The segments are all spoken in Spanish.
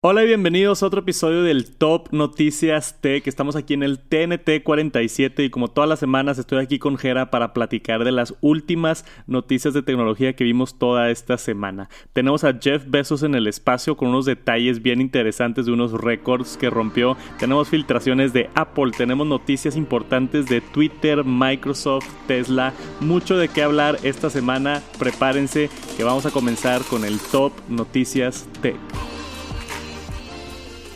Hola y bienvenidos a otro episodio del Top Noticias Tech. Estamos aquí en el TNT 47 y como todas las semanas estoy aquí con Jera para platicar de las últimas noticias de tecnología que vimos toda esta semana. Tenemos a Jeff Bezos en el espacio con unos detalles bien interesantes de unos récords que rompió. Tenemos filtraciones de Apple, tenemos noticias importantes de Twitter, Microsoft, Tesla. Mucho de qué hablar esta semana. Prepárense que vamos a comenzar con el Top Noticias Tech.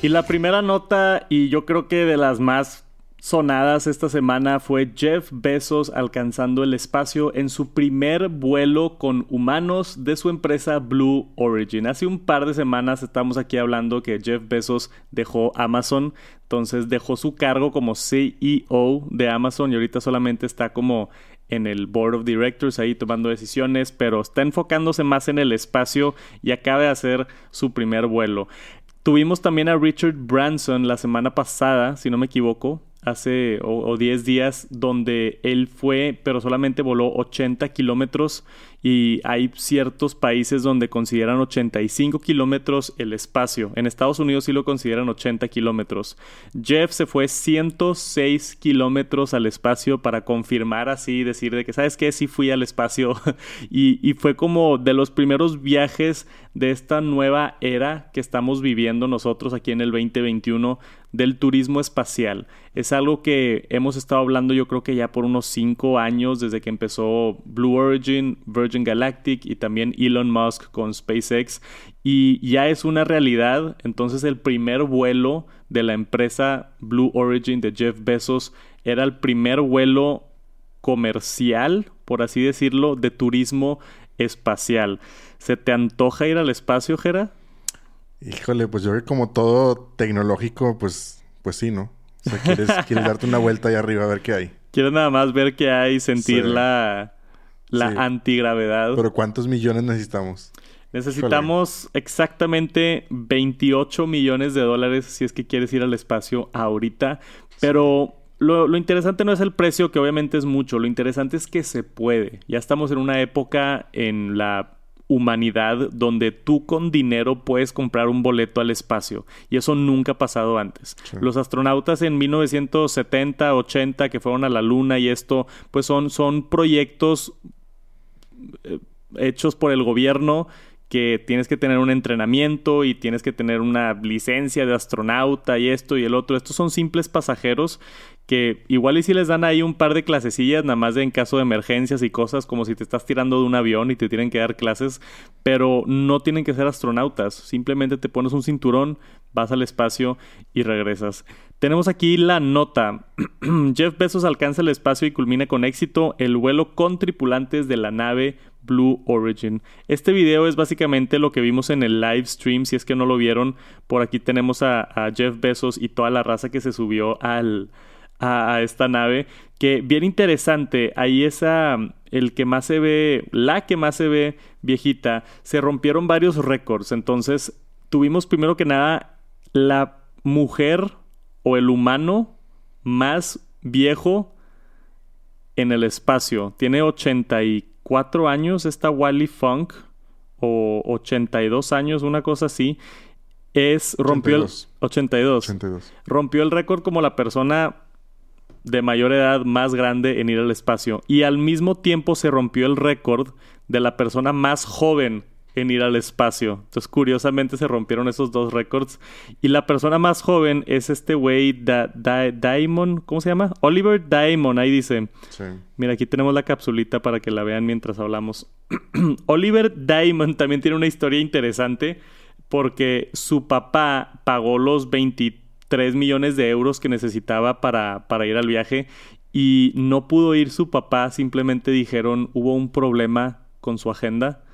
Y la primera nota, y yo creo que de las más sonadas esta semana, fue Jeff Bezos alcanzando el espacio en su primer vuelo con humanos de su empresa Blue Origin. Hace un par de semanas estamos aquí hablando que Jeff Bezos dejó Amazon, entonces dejó su cargo como CEO de Amazon y ahorita solamente está como en el board of directors ahí tomando decisiones, pero está enfocándose más en el espacio y acaba de hacer su primer vuelo. Tuvimos también a Richard Branson la semana pasada, si no me equivoco, hace o, 10 días, donde él fue, pero solamente voló 80 kilómetros y hay ciertos países donde consideran 85 kilómetros el espacio. En Estados Unidos sí lo consideran 80 kilómetros. Jeff se fue 106 kilómetros al espacio para confirmar así, decir de que, ¿sabes qué? Sí fui al espacio. y, y fue como de los primeros viajes de esta nueva era que estamos viviendo nosotros aquí en el 2021 del turismo espacial. Es algo que hemos estado hablando yo creo que ya por unos 5 años desde que empezó Blue Origin, Virgin Galactic y también Elon Musk con SpaceX y ya es una realidad. Entonces el primer vuelo de la empresa Blue Origin de Jeff Bezos era el primer vuelo comercial, por así decirlo, de turismo espacial. ¿Se te antoja ir al espacio, Jera? Híjole, pues yo creo que como todo tecnológico, pues, pues sí, ¿no? O sea, quieres, quieres darte una vuelta ahí arriba a ver qué hay. Quieres nada más ver qué hay, sentir la, la antigravedad. Pero ¿cuántos millones necesitamos? Necesitamos exactamente 28 millones de dólares si es que quieres ir al espacio ahorita. Pero lo, lo, interesante no es el precio, que obviamente es mucho. Lo interesante es que se puede. Ya estamos en una época en la humanidad donde tú con dinero puedes comprar un boleto al espacio y eso nunca ha pasado antes. Los astronautas en 1970, 80 que fueron a la luna y esto pues son, son proyectos hechos por el gobierno que tienes que tener un entrenamiento y tienes que tener una licencia de astronauta y esto y el otro. Estos son simples pasajeros que igual y si les dan ahí un par de clasecillas, nada más de en caso de emergencias y cosas, como si te estás tirando de un avión y te tienen que dar clases, pero no tienen que ser astronautas. Simplemente te pones un cinturón, vas al espacio y regresas. Tenemos aquí la nota. Jeff Bezos alcanza el espacio y culmina con éxito el vuelo con tripulantes de la nave Blue Origin. Este video es básicamente lo que vimos en el live stream. Si es que no lo vieron, por aquí tenemos a, Jeff Bezos y toda la raza que se subió al, a, esta nave. Que bien interesante. Ahí esa el que más se ve, la que más se ve viejita, se rompieron varios récords. Entonces, tuvimos primero que nada la mujer o el humano más viejo en el espacio. Tiene 84 años esta Wally Funk o 82 años, una cosa así. Es rompió 82. el 82. Rompió el récord como la persona de mayor edad más grande en ir al espacio y al mismo tiempo se rompió el récord de la persona más joven en ir al espacio. Entonces, curiosamente se rompieron esos dos récords. Y la persona más joven es este güey, Diamond, ¿cómo se llama? Oliver Diamond, ahí dice. Sí. Mira, aquí tenemos la capsulita para que la vean mientras hablamos. Oliver Diamond también tiene una historia interesante porque su papá pagó los 23 millones de euros que necesitaba para, para ir al viaje y no pudo ir su papá, simplemente dijeron hubo un problema con su agenda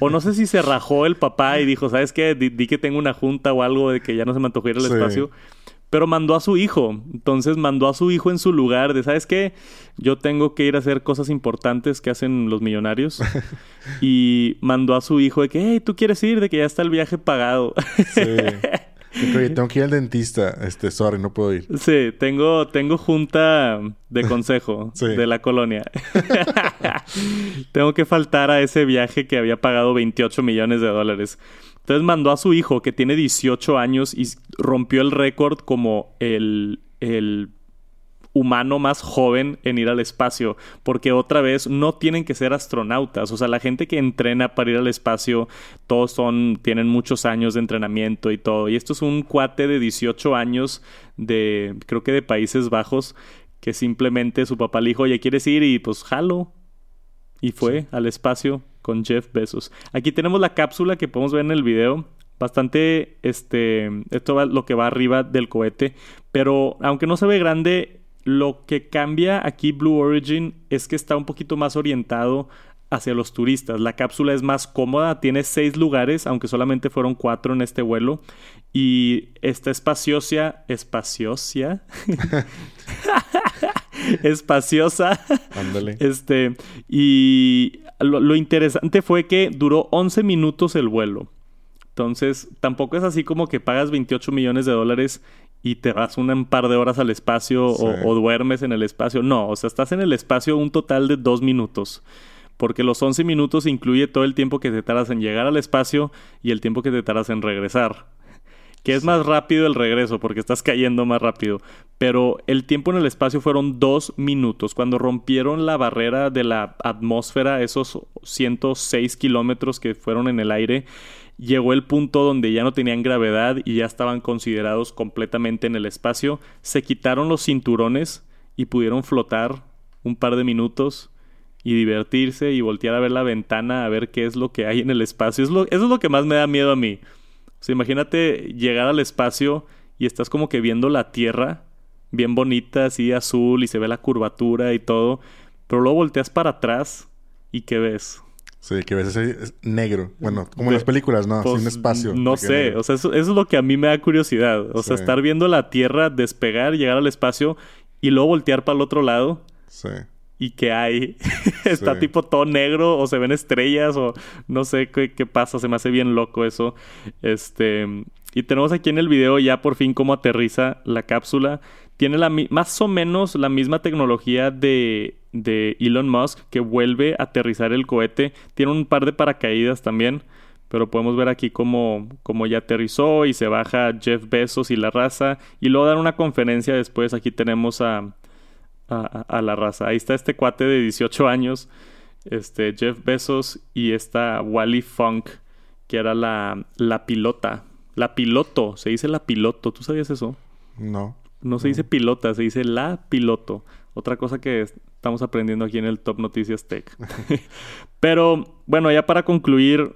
o no sé si se rajó el papá y dijo, ¿sabes qué? Di, que tengo una junta o algo de que ya no se me antojó ir al espacio. Pero mandó a su hijo. Entonces mandó a su hijo en su lugar de, ¿sabes qué? Yo tengo que ir a hacer cosas importantes que hacen los millonarios. y mandó a su hijo de que, hey, ¿tú quieres ir? De que ya está el viaje pagado. sí. tengo que ir al dentista. Este, sorry, no puedo ir. Sí, tengo, tengo junta de consejo de la colonia. tengo que faltar a ese viaje que había pagado 28 millones de dólares. Entonces mandó a su hijo, que tiene 18 años, y rompió el récord como el, el humano más joven en ir al espacio, porque otra vez no tienen que ser astronautas, o sea, la gente que entrena para ir al espacio, todos son, tienen muchos años de entrenamiento y todo, y esto es un cuate de 18 años de, creo que de Países Bajos, que simplemente su papá le dijo, oye, ¿quieres ir? Y pues jalo. Y fue al espacio con Jeff Bezos. Aquí tenemos la cápsula que podemos ver en el video. Bastante, este, esto es lo que va arriba del cohete. Pero aunque no se ve grande, lo que cambia aquí Blue Origin es que está un poquito más orientado hacia los turistas. La cápsula es más cómoda, tiene seis lugares, aunque solamente fueron cuatro en este vuelo. Y está espaciosa, espaciosa, espaciosa. Ándale. Este, y lo, lo, interesante fue que duró 11 minutos el vuelo. Entonces, tampoco es así como que pagas 28 millones de dólares y te vas un par de horas al espacio Sí. o, o duermes en el espacio. No, o sea, estás en el espacio un total de dos minutos. Porque los 11 minutos incluye todo el tiempo que te tardas en llegar al espacio y el tiempo que te tardas en regresar. Que es más rápido el regreso porque estás cayendo más rápido. Pero el tiempo en el espacio fueron dos minutos. Cuando rompieron la barrera de la atmósfera, esos 106 kilómetros que fueron en el aire, llegó el punto donde ya no tenían gravedad y ya estaban considerados completamente en el espacio. Se quitaron los cinturones y pudieron flotar un par de minutos y divertirse y voltear a ver la ventana a ver qué es lo que hay en el espacio. Es lo, eso es lo que más me da miedo a mí. O sea, imagínate llegar al espacio y estás como que viendo la Tierra bien bonita, así azul y se ve la curvatura y todo, pero luego volteas para atrás y ¿qué ves? Sí, que a veces es negro. Bueno, como en las películas, ¿no? Pues, un espacio. No que sé, o sea, eso, eso es lo que a mí me da curiosidad. O sea, estar viendo la Tierra despegar, llegar al espacio y luego voltear para el otro lado Sí. y qué hay. Está Sí. tipo todo negro o se ven estrellas o no sé qué, qué pasa. Se me hace bien loco eso. Este y tenemos aquí en el video ya por fin cómo aterriza la cápsula. Tiene la más o menos la misma tecnología de, de Elon Musk que vuelve a aterrizar el cohete. Tiene un par de paracaídas también. Pero podemos ver aquí cómo, cómo ya aterrizó y se baja Jeff Bezos y la raza. Y luego dan una conferencia después. Aquí tenemos a- a la raza. Ahí está este cuate de 18 años, este Jeff Bezos y esta Wally Funk, que era la, la pilota. La piloto, se dice la piloto. ¿Tú sabías eso? No. No se dice pilota, se dice la piloto. Otra cosa que estamos aprendiendo aquí en el Top Noticias Tech. Pero bueno, ya para concluir,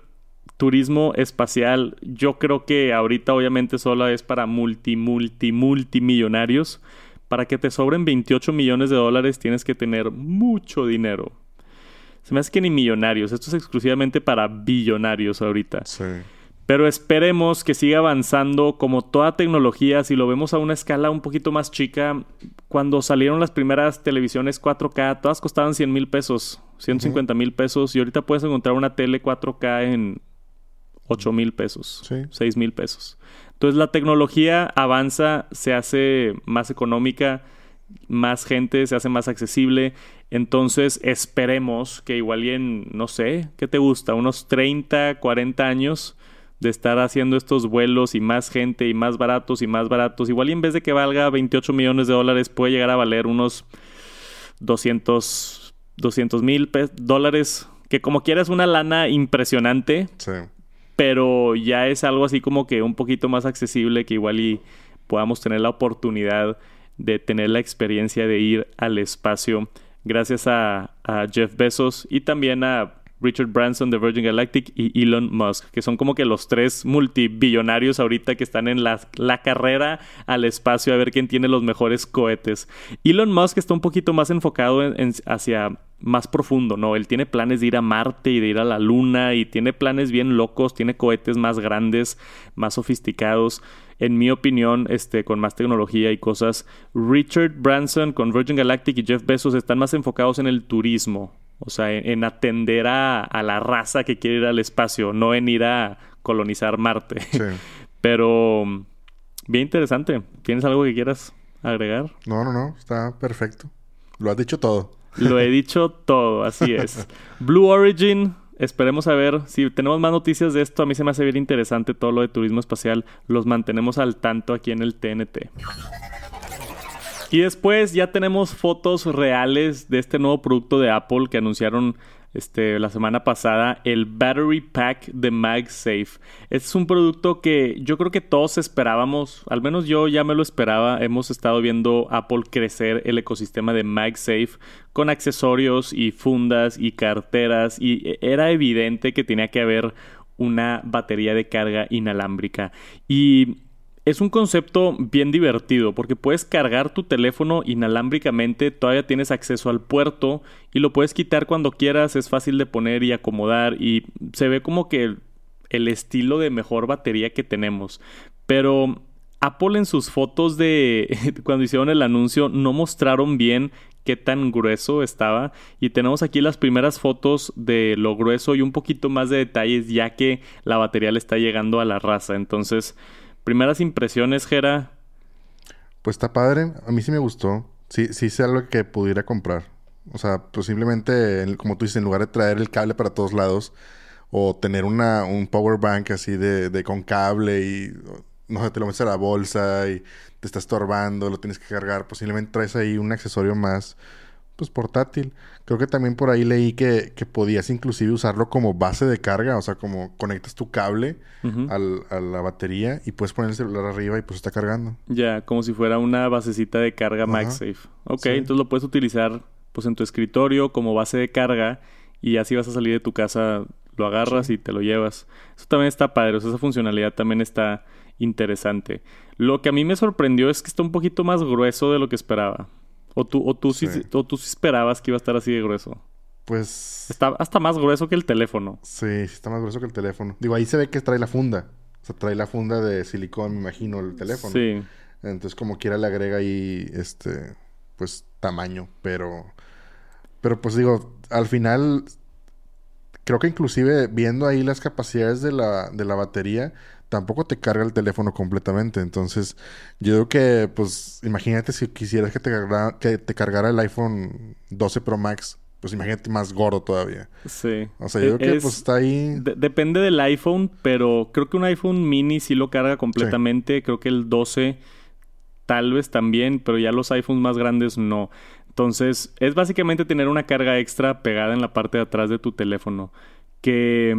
turismo espacial, yo creo que ahorita obviamente solo es para multi, multi, multimillonarios. Para que te sobren 28 millones de dólares tienes que tener mucho dinero. Se me hace que ni millonarios, esto es exclusivamente para billonarios ahorita. Sí. Pero esperemos que siga avanzando como toda tecnología. Si lo vemos a una escala un poquito más chica, cuando salieron las primeras televisiones 4K, todas costaban 100 mil pesos, 150 mil pesos. Y ahorita puedes encontrar una tele 4K en 8 mil pesos, Sí. 6 mil pesos. Entonces la tecnología avanza, se hace más económica, más gente, se hace más accesible. Entonces esperemos que igual y en, no sé, ¿qué te gusta? Unos 30, 40 años de estar haciendo estos vuelos y más gente y más baratos y más baratos. Igual y en vez de que valga 28 millones de dólares puede llegar a valer unos 200 mil dólares. Que como quieras una lana impresionante, Sí. pero ya es algo así como que un poquito más accesible que igual y podamos tener la oportunidad de tener la experiencia de ir al espacio gracias a, a Jeff Bezos y también a Richard Branson de Virgin Galactic y Elon Musk, que son como que los tres multibillonarios ahorita que están en la, la carrera al espacio a ver quién tiene los mejores cohetes. Elon Musk está un poquito más enfocado en- en- hacia más profundo, ¿no? Él tiene planes de ir a Marte y de ir a la Luna y tiene planes bien locos, tiene cohetes más grandes, más sofisticados. En mi opinión, este, con más tecnología y cosas. Richard Branson con Virgin Galactic y Jeff Bezos están más enfocados en el turismo. O sea, en, en atender a, a la raza que quiere ir al espacio, no en ir a colonizar Marte. Sí. Pero bien interesante. ¿Tienes algo que quieras agregar? No, no, no. Está perfecto. Lo has dicho todo. Lo he dicho todo, así es. Blue Origin, esperemos a ver si tenemos más noticias de esto. A mí se me hace bien interesante todo lo de turismo espacial. Los mantenemos al tanto aquí en el TNT. Y después ya tenemos fotos reales de este nuevo producto de Apple que anunciaron este, la semana pasada, el Battery Pack de MagSafe. Este es un producto que yo creo que todos esperábamos, al menos yo ya me lo esperaba. Hemos estado viendo Apple crecer el ecosistema de MagSafe con accesorios y fundas y carteras y era evidente que tenía que haber una batería de carga inalámbrica. Y es un concepto bien divertido porque puedes cargar tu teléfono inalámbricamente, todavía tienes acceso al puerto y lo puedes quitar cuando quieras, es fácil de poner y acomodar y se ve como que el, estilo de mejor batería que tenemos. Pero Apple en sus fotos de cuando hicieron el anuncio no mostraron bien qué tan grueso estaba y tenemos aquí las primeras fotos de lo grueso y un poquito más de detalles ya que la batería le está llegando a la raza. Entonces Primeras impresiones, Jera. Pues está padre. A mí sí me gustó. Sí, sí es algo que pudiera comprar. O sea, posiblemente, como tú dices, en lugar de traer el cable para todos lados o tener una, un power bank así de, de con cable y no sé, te lo metes a la bolsa y te está estorbando, lo tienes que cargar, posiblemente traes ahí un accesorio más pues portátil. Creo que también por ahí leí que, que, podías inclusive usarlo como base de carga, o sea, como conectas tu cable al, a la batería y puedes poner el celular arriba y pues está cargando. Ya, como si fuera una basecita de carga MagSafe. Ok, entonces lo puedes utilizar pues en tu escritorio como base de carga y así vas a salir de tu casa, lo agarras y te lo llevas. Eso también está padre, o sea, esa funcionalidad también está interesante. Lo que a mí me sorprendió es que está un poquito más grueso de lo que esperaba. ¿O tú, o tú, sí. tú esperabas que iba a estar así de grueso? Pues... Está hasta más grueso que el teléfono. Sí, sí está más grueso que el teléfono. Digo, ahí se ve que trae la funda. O sea, trae la funda de silicón, me imagino, el teléfono. Sí. Entonces, como quiera le agrega ahí, este, pues, tamaño. Pero, pero pues digo, al final, creo que inclusive viendo ahí las capacidades de la, de la batería, tampoco te carga el teléfono completamente. Entonces, yo digo que, pues, imagínate si quisieras que te cargara, que te cargara el iPhone 12 Pro Max. Pues imagínate más gordo todavía. Sí. O sea, yo creo que pues está ahí. depende del iPhone, pero creo que un iPhone mini sí lo carga completamente. Creo que el 12 tal vez también, pero ya los iPhones más grandes no. Entonces, es básicamente tener una carga extra pegada en la parte de atrás de tu teléfono. Que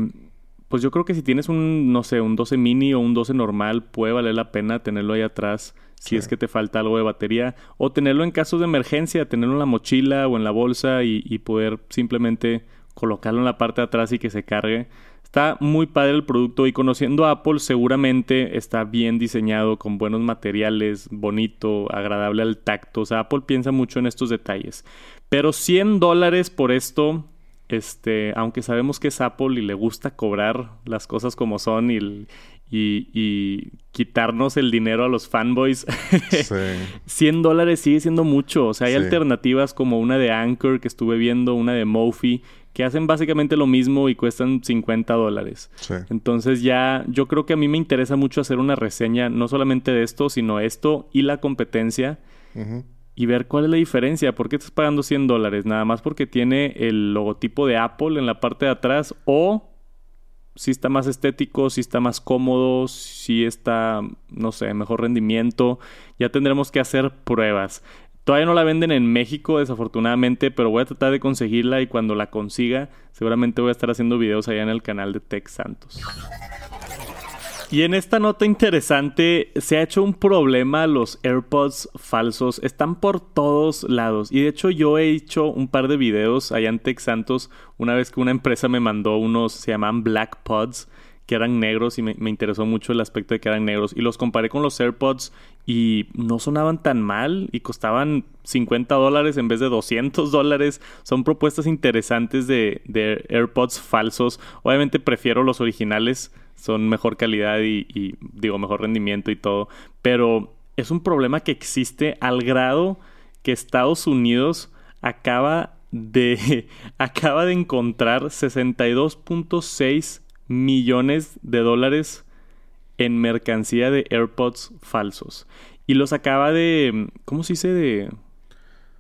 pues yo creo que si tienes un, no sé, un 12 mini o un 12 normal, puede valer la pena tenerlo ahí atrás si es que te falta algo de batería. O tenerlo en caso de emergencia, tenerlo en la mochila o en la bolsa y, y poder simplemente colocarlo en la parte de atrás y que se cargue. Está muy padre el producto y conociendo a Apple seguramente está bien diseñado con buenos materiales, bonito, agradable al tacto. O sea, Apple piensa mucho en estos detalles. Pero 100 dólares por esto este, aunque sabemos que es Apple y le gusta cobrar las cosas como son y, y, quitarnos el dinero a los fanboys, 100 dólares sigue siendo mucho. O sea, hay alternativas como una de Anchor que estuve viendo, una de Mophie, que hacen básicamente lo mismo y cuestan 50 dólares. Entonces ya yo creo que a mí me interesa mucho hacer una reseña, no solamente de esto, sino esto y la competencia y ver cuál es la diferencia. ¿Por qué estás pagando 100 dólares? Nada más porque tiene el logotipo de Apple en la parte de atrás o si está más estético, si está más cómodo, si está, no sé, mejor rendimiento. Ya tendremos que hacer pruebas. Todavía no la venden en México, desafortunadamente, pero voy a tratar de conseguirla y cuando la consiga, seguramente voy a estar haciendo videos allá en el canal de Tech Santos. Y en esta nota interesante se ha hecho un problema los AirPods falsos. Están por todos lados. Y de hecho yo he hecho un par de videos allá en Tech Santos una vez que una empresa me mandó unos, se llaman Black Pods, que eran negros y me, me, interesó mucho el aspecto de que eran negros. Y los comparé con los AirPods y no sonaban tan mal y costaban 50 dólares en vez de 200 dólares. Son propuestas interesantes de, de AirPods falsos. Obviamente prefiero los originales son mejor calidad y, digo mejor rendimiento y todo, pero es un problema que existe al grado que Estados Unidos acaba de acaba de encontrar 62.6 millones de dólares en mercancía de AirPods falsos y los acaba de ¿cómo se dice de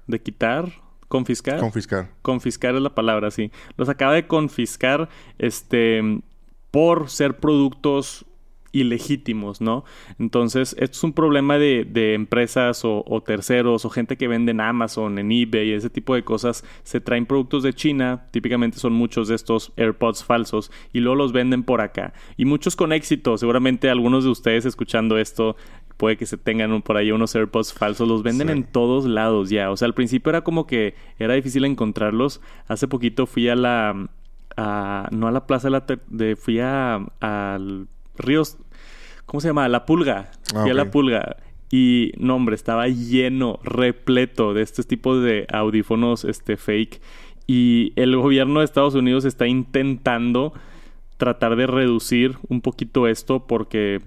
de quitar? ¿Confiscar? Confiscar. Confiscar es la palabra, sí. Los acaba de confiscar este, por ser productos ilegítimos, ¿no? Entonces, esto es un problema de, empresas o, terceros o gente que vende en Amazon, en eBay, ese tipo de cosas. Se traen productos de China, típicamente son muchos de estos AirPods falsos, y luego los venden por acá. Y muchos con éxito, seguramente algunos de ustedes escuchando esto puede que se tengan por ahí unos AirPods falsos, los venden en todos lados ya. O sea, al principio era como que era difícil encontrarlos. Hace poquito fui a la... no a la plaza de, la de fui a, al Ríos ¿Cómo se llama? La Pulga. Fui a La Pulga. Y, no, hombre, estaba lleno, repleto de este tipo de audífonos este, fake. Y el gobierno de Estados Unidos está intentando tratar de reducir un poquito esto porque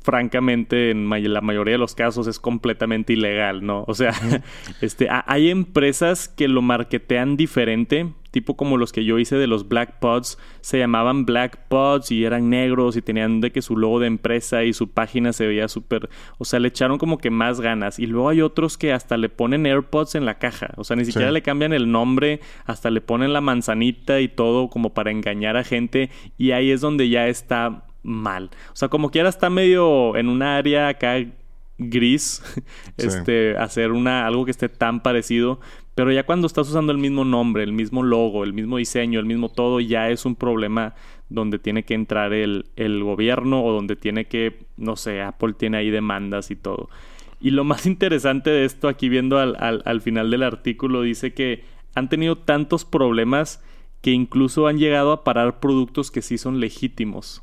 francamente en la mayoría de los casos es completamente ilegal, ¿no? O sea, este, hay empresas que lo marketean diferente, tipo como los que yo hice de los Black Pods, se llamaban Black Pods y eran negros y tenían de que su logo de empresa y su página se veía súper, o sea, le echaron como que más ganas. Y luego hay otros que hasta le ponen AirPods en la caja, o sea, ni siquiera le cambian el nombre, hasta le ponen la manzanita y todo como para engañar a gente y ahí es donde ya está mal. O sea, como quiera está medio en una área acá gris, este, hacer una, algo que esté tan parecido. Pero ya cuando estás usando el mismo nombre, el mismo logo, el mismo diseño, el mismo todo, ya es un problema donde tiene que entrar el, el gobierno o donde tiene que, no sé, Apple tiene ahí demandas y todo. Y lo más interesante de esto, aquí viendo al, al, al final del artículo, dice que han tenido tantos problemas que incluso han llegado a parar productos que sí son legítimos.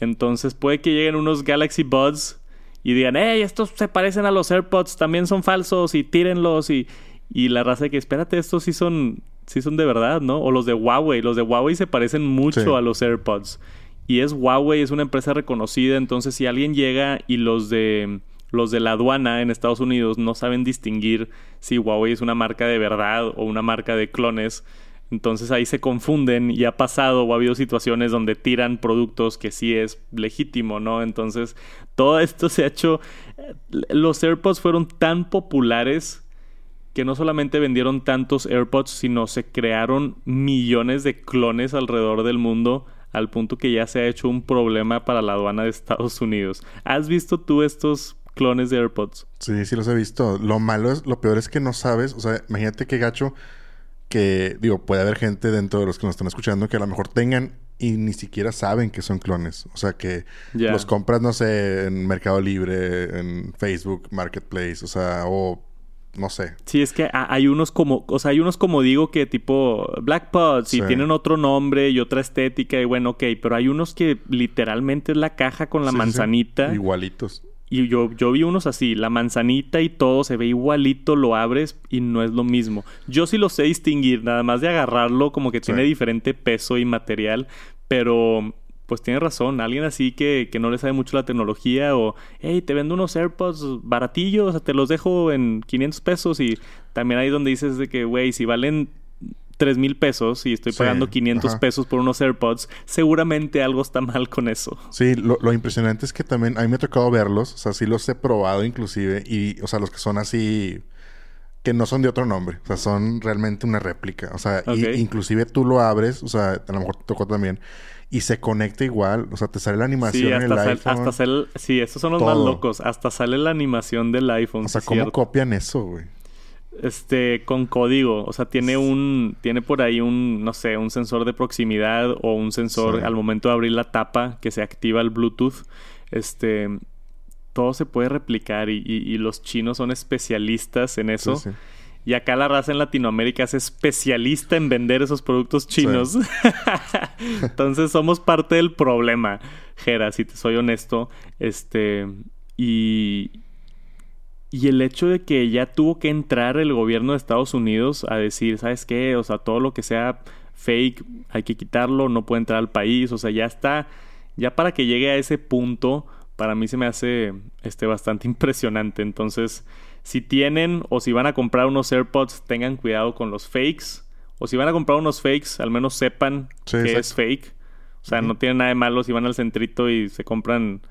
Entonces puede que lleguen unos Galaxy Buds y digan, hey, estos se parecen a los AirPods, también son falsos y tírenlos y, y la raza de que, espérate, estos sí son, sí son de verdad, ¿no? O los de Huawei, los de Huawei se parecen mucho a los AirPods. Y es Huawei, es una empresa reconocida, entonces si alguien llega y los de los de la aduana en Estados Unidos no saben distinguir si Huawei es una marca de verdad o una marca de clones, entonces ahí se confunden y ha pasado o ha habido situaciones donde tiran productos que sí es legítimo, ¿no? Entonces todo esto se ha hecho... Los AirPods fueron tan populares que no solamente vendieron tantos AirPods, sino se crearon millones de clones alrededor del mundo al punto que ya se ha hecho un problema para la aduana de Estados Unidos. ¿Has visto tú estos clones de AirPods? Sí, sí los he visto. Lo malo es, lo peor es que no sabes, o sea, imagínate qué gacho que, digo, puede haber gente dentro de los que nos están escuchando que a lo mejor tengan y ni siquiera saben que son clones. O sea, que los compras, no sé, en Mercado Libre, en Facebook, Marketplace, o sea, o no sé. Sí, es que hay unos como, o sea, hay unos como digo que tipo Black Pods y tienen otro nombre y otra estética y bueno, ok, pero hay unos que literalmente es la caja con la manzanita. Igualitos. Y yo, yo vi unos así, la manzanita y todo se ve igualito, lo abres y no es lo mismo. Yo sí lo sé distinguir, nada más de agarrarlo como que tiene diferente peso y material, pero pues tiene razón, alguien así que, que, no le sabe mucho la tecnología o, hey, te vendo unos AirPods baratillos, o sea, te los dejo en 500 pesos y también ahí donde dices de que, güey, si valen 3 mil pesos y estoy pagando 500 pesos por unos AirPods, seguramente algo está mal con eso. Sí, lo, lo, impresionante es que también a mí me ha tocado verlos, o sea, sí los he probado inclusive, y, o sea, los que son así, que no son de otro nombre, o sea, son realmente una réplica, o sea, inclusive tú lo abres, o sea, a lo mejor te tocó también, y se conecta igual, o sea, te sale la animación en el iPhone. Hasta sale, sí, estos son los más locos, hasta sale la animación del iPhone. O sea, ¿cómo copian eso, güey? este con código, o sea, tiene un tiene por ahí un no sé, un sensor de proximidad o un sensor al momento de abrir la tapa que se activa el Bluetooth. Este todo se puede replicar y, los chinos son especialistas en eso. Y acá la raza en Latinoamérica es especialista en vender esos productos chinos. Entonces somos parte del problema, Jera, si te soy honesto. Este, y, y el hecho de que ya tuvo que entrar el gobierno de Estados Unidos a decir, ¿sabes qué? O sea, todo lo que sea fake hay que quitarlo, no puede entrar al país, o sea, ya está, ya para que llegue a ese punto, para mí se me hace este, bastante impresionante. Entonces, si tienen o si van a comprar unos AirPods, tengan cuidado con los fakes. O si van a comprar unos fakes, al menos sepan que es fake. O sea, no tiene nada de malo si van al centrito y se compran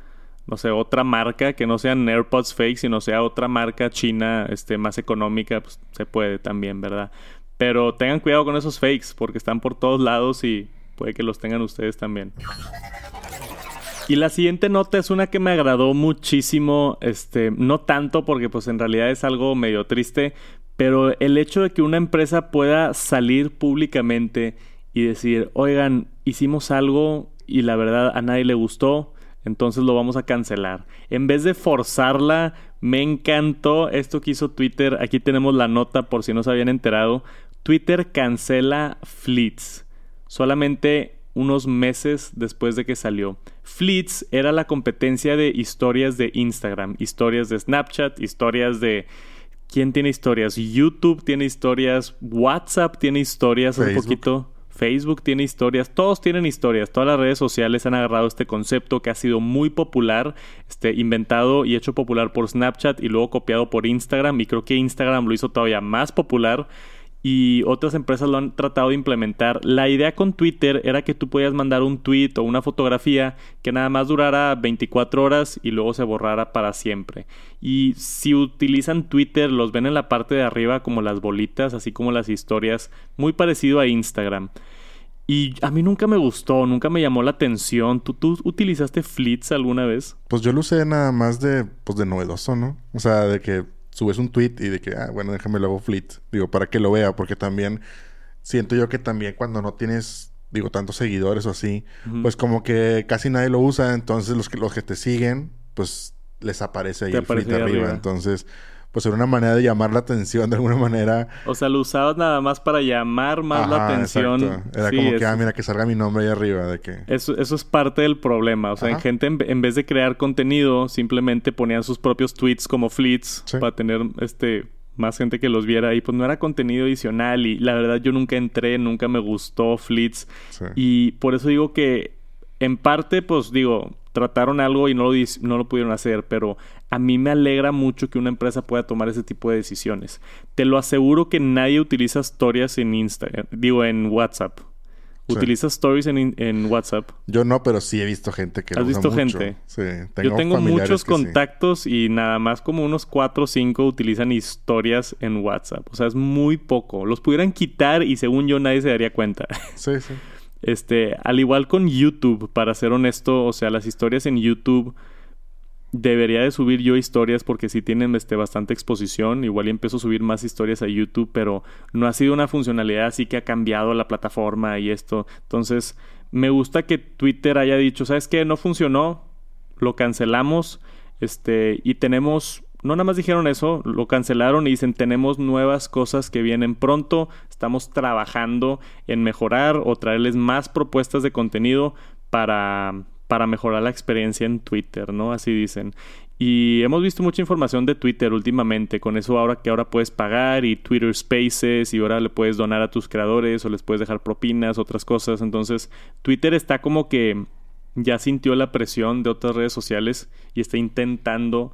no sé, otra marca que no sean AirPods fake, sino sea otra marca china este, más económica, pues se puede también, ¿verdad? Pero tengan cuidado con esos fakes porque están por todos lados y puede que los tengan ustedes también. Y la siguiente nota es una que me agradó muchísimo, este, no tanto porque pues en realidad es algo medio triste, pero el hecho de que una empresa pueda salir públicamente y decir, oigan, hicimos algo y la verdad a nadie le gustó, entonces lo vamos a cancelar. En vez de forzarla, me encantó esto que hizo Twitter. Aquí tenemos la nota por si no se habían enterado. Twitter cancela Fleets. Solamente unos meses después de que salió. Fleets era la competencia de historias de Instagram, historias de Snapchat, historias de... ¿Quién tiene historias? YouTube tiene historias, WhatsApp tiene historias un poquito. Facebook tiene historias, todos tienen historias, todas las redes sociales han agarrado este concepto que ha sido muy popular, este, inventado y hecho popular por Snapchat y luego copiado por Instagram y creo que Instagram lo hizo todavía más popular y otras empresas lo han tratado de implementar. La idea con Twitter era que tú podías mandar un tweet o una fotografía que nada más durara 24 horas y luego se borrara para siempre. Y si utilizan Twitter, los ven en la parte de arriba como las bolitas, así como las historias, muy parecido a Instagram. Y a mí nunca me gustó, nunca me llamó la atención. ¿Tú, tú utilizaste Fleets alguna vez? Pues yo lo usé nada más de, pues de novedoso, ¿no? O sea, de que subes un tweet y de que, ah, bueno, déjame luego fleet. Digo, para que lo vea, porque también siento yo que también cuando no tienes, digo, tantos seguidores o así, pues como que casi nadie lo usa, entonces los que, los que te siguen, pues les aparece ahí el fleet arriba. Entonces, pues era una manera de llamar la atención de alguna manera. O sea, lo usabas nada más para llamar más la atención. Era como que, ah, mira, que salga mi nombre ahí arriba. de que... Eso, eso es parte del problema. O sea, en gente, en, vez de crear contenido, simplemente ponían sus propios tweets como fleets para tener este más gente que los viera y pues no era contenido adicional y la verdad yo nunca entré, nunca me gustó Fleets y por eso digo que en parte pues digo trataron algo y no lo, no lo pudieron hacer, pero a mí me alegra mucho que una empresa pueda tomar ese tipo de decisiones. Te lo aseguro que nadie utiliza stories en Instagram, digo en WhatsApp. ¿Utilizas stories en, WhatsApp? Yo no, pero sí he visto gente que ¿Has visto gente? Sí. Tengo Yo tengo muchos contactos y nada más como unos 4 o 5 utilizan historias en WhatsApp. O sea, es muy poco. Los pudieran quitar y según yo nadie se daría cuenta. Sí, sí. Este, al igual con YouTube, para ser honesto, o sea, las historias en YouTube debería de subir yo historias porque sí tienen este, bastante exposición. Igual y empiezo a subir más historias a YouTube, pero no ha sido una funcionalidad así que ha cambiado la plataforma y esto. Entonces, me gusta que Twitter haya dicho, ¿sabes qué? No funcionó, lo cancelamos, este, y tenemos no nada más dijeron eso, lo cancelaron y dicen tenemos nuevas cosas que vienen pronto, estamos trabajando en mejorar o traerles más propuestas de contenido para, para mejorar la experiencia en Twitter, ¿no? Así dicen. Y hemos visto mucha información de Twitter últimamente, con eso ahora que ahora puedes pagar y Twitter Spaces y ahora le puedes donar a tus creadores o les puedes dejar propinas, otras cosas. Entonces, Twitter está como que ya sintió la presión de otras redes sociales y está intentando